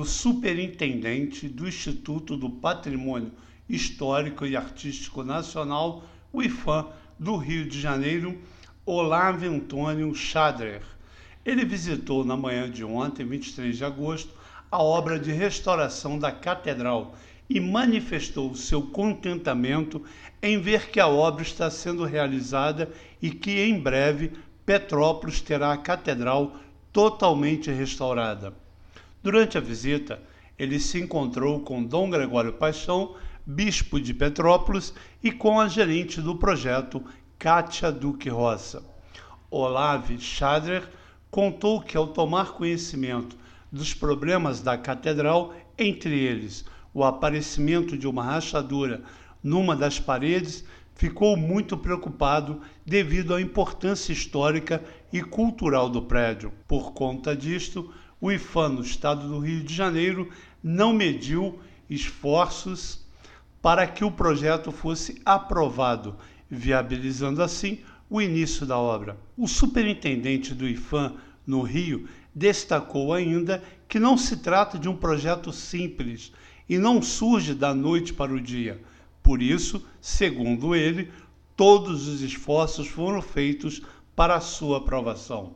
o superintendente do Instituto do Patrimônio Histórico e Artístico Nacional, o IFAM, do Rio de Janeiro, Olavo Antônio Schadrer. Ele visitou na manhã de ontem, 23 de agosto, a obra de restauração da catedral e manifestou seu contentamento em ver que a obra está sendo realizada e que em breve Petrópolis terá a catedral totalmente restaurada. Durante a visita, ele se encontrou com Dom Gregório Paixão, bispo de Petrópolis, e com a gerente do projeto, Kátia Duque Roça. Olave Schadrer contou que, ao tomar conhecimento dos problemas da catedral, entre eles o aparecimento de uma rachadura numa das paredes, ficou muito preocupado devido à importância histórica e cultural do prédio. Por conta disto, o IFAM no estado do Rio de Janeiro não mediu esforços para que o projeto fosse aprovado, viabilizando assim o início da obra. O superintendente do IFAM no Rio destacou ainda que não se trata de um projeto simples e não surge da noite para o dia. Por isso, segundo ele, todos os esforços foram feitos para sua aprovação.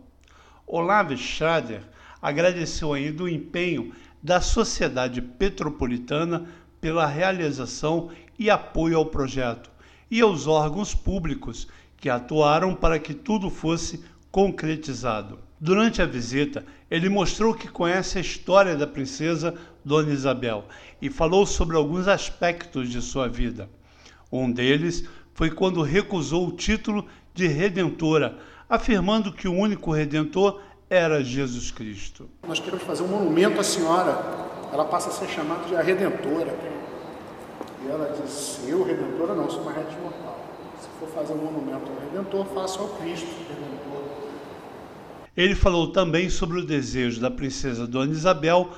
Olavo Schrader agradeceu ainda o empenho da sociedade petropolitana pela realização e apoio ao projeto e aos órgãos públicos que atuaram para que tudo fosse concretizado. Durante a visita, ele mostrou que conhece a história da princesa Dona Isabel e falou sobre alguns aspectos de sua vida. Um deles foi quando recusou o título de redentora, afirmando que o único redentor era Jesus Cristo. Nós queremos fazer um monumento à senhora. Ela passa a ser chamada de a Redentora. E ela diz: Eu, Redentora, não, sou uma rede mortal. Se for fazer um monumento ao Redentor, faça ao Cristo Redentor. Ele falou também sobre o desejo da princesa Dona Isabel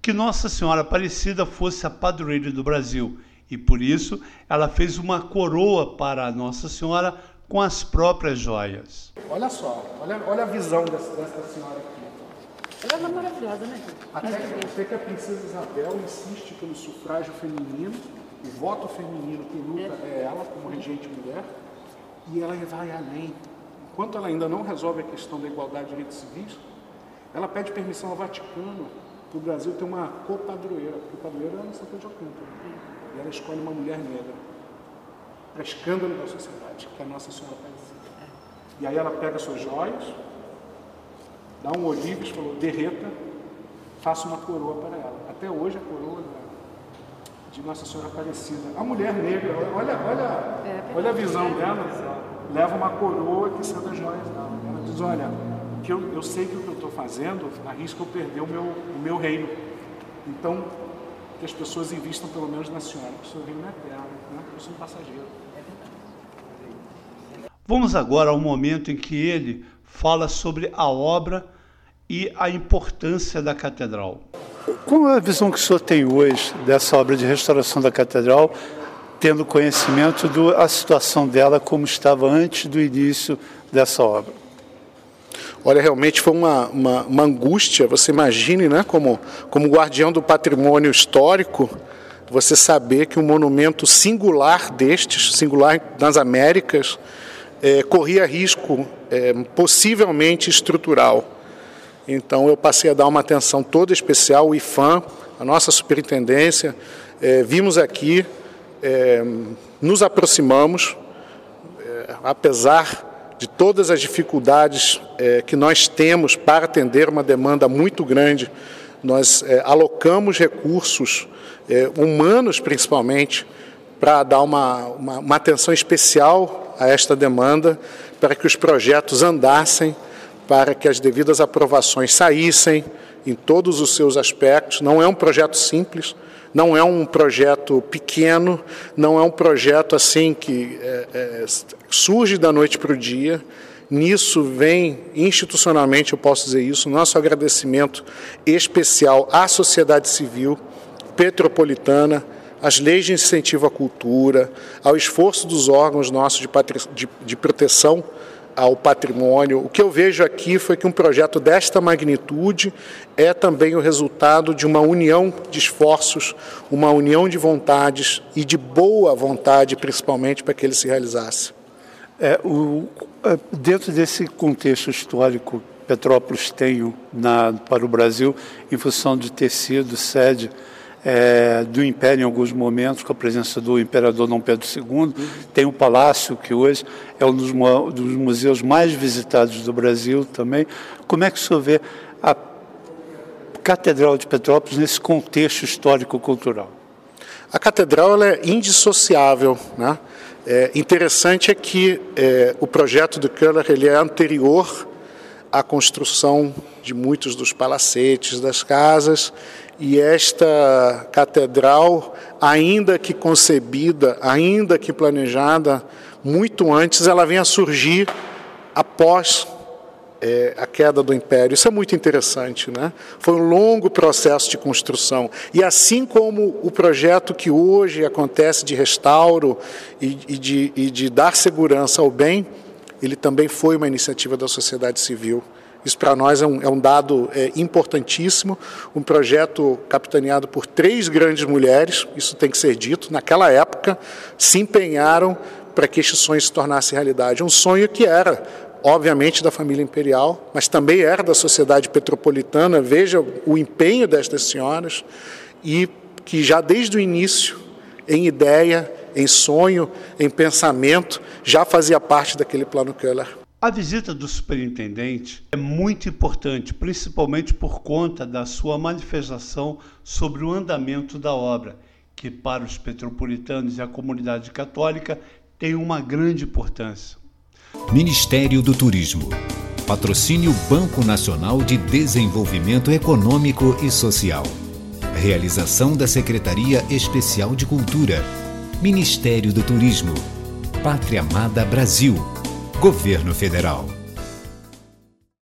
que Nossa Senhora Aparecida fosse a padroeira do Brasil e por isso ela fez uma coroa para Nossa Senhora com as próprias joias. Olha só, olha, olha a visão dessa, dessa senhora aqui. Ela é maravilhosa, né? Até que, até que a princesa Isabel insiste pelo sufrágio feminino, o voto feminino que luta é, é ela como regente mulher, e ela vai além. Enquanto ela ainda não resolve a questão da igualdade de direitos civis, ela pede permissão ao Vaticano para o Brasil ter uma copadroeira, porque o padroeiro é a Santa de Alcântara. E ela escolhe uma mulher negra para escândalo da sociedade, que é a Nossa Senhora Aparecida. E aí ela pega suas joias, dá um olives, falou, derreta, faça uma coroa para ela. Até hoje a coroa de Nossa Senhora Aparecida. A mulher negra, olha, olha, é, olha a visão dela, leva uma coroa que são das joias dela. Ela diz, olha, que eu, eu sei que o que eu estou fazendo arrisca eu perder o meu, o meu reino. Então, que as pessoas invistam pelo menos na senhora, que o seu reino é eterno, né? eu sou um passageiro. Vamos agora ao momento em que ele fala sobre a obra e a importância da catedral. Qual é a visão que o senhor tem hoje dessa obra de restauração da catedral, tendo conhecimento da situação dela como estava antes do início dessa obra? Olha, realmente foi uma, uma, uma angústia. Você imagine, né, como, como guardião do patrimônio histórico, você saber que um monumento singular destes, singular nas Américas, é, corria risco é, possivelmente estrutural. Então eu passei a dar uma atenção toda especial, o IFAM, a nossa superintendência, é, vimos aqui, é, nos aproximamos, é, apesar de todas as dificuldades é, que nós temos para atender uma demanda muito grande, nós alocamos recursos humanos principalmente para dar uma, uma, uma atenção especial a esta demanda para que os projetos andassem, para que as devidas aprovações saíssem em todos os seus aspectos. Não é um projeto simples, não é um projeto pequeno, não é um projeto assim que é, é, surge da noite para o dia. Nisso vem, institucionalmente, eu posso dizer isso, nosso agradecimento especial à sociedade civil petropolitana, às leis de incentivo à cultura, ao esforço dos órgãos nossos de, de, de proteção ao patrimônio. O que eu vejo aqui foi que um projeto desta magnitude é também o resultado de uma união de esforços, uma união de vontades e de boa vontade, principalmente, para que ele se realizasse. É, o, é, dentro desse contexto histórico, Petrópolis tem na, para o Brasil, em função de ter sido sede é, do Império em alguns momentos, com a presença do Imperador Dom Pedro II. Tem o Palácio, que hoje é um dos, dos museus mais visitados do Brasil também. Como é que o senhor vê a Catedral de Petrópolis nesse contexto histórico-cultural? A catedral é indissociável. Né? É, interessante é que é, o projeto do Keller ele é anterior à construção de muitos dos palacetes das casas e esta catedral, ainda que concebida, ainda que planejada, muito antes, ela vem a surgir após é, a queda do Império. Isso é muito interessante, né? Foi um longo processo de construção. E assim como o projeto que hoje acontece de restauro e, e, de, e de dar segurança ao bem, ele também foi uma iniciativa da sociedade civil. Isso para nós é um, é um dado é, importantíssimo. Um projeto capitaneado por três grandes mulheres, isso tem que ser dito, naquela época se empenharam para que este sonho se tornasse realidade. Um sonho que era, obviamente, da família imperial, mas também era da sociedade petropolitana. Veja o empenho destas senhoras e que já desde o início, em ideia, em sonho, em pensamento, já fazia parte daquele plano Keller. A visita do superintendente é muito importante, principalmente por conta da sua manifestação sobre o andamento da obra, que para os petropolitanos e a comunidade católica tem uma grande importância. Ministério do Turismo. Patrocínio Banco Nacional de Desenvolvimento Econômico e Social. Realização da Secretaria Especial de Cultura. Ministério do Turismo. Pátria Amada Brasil. Governo Federal.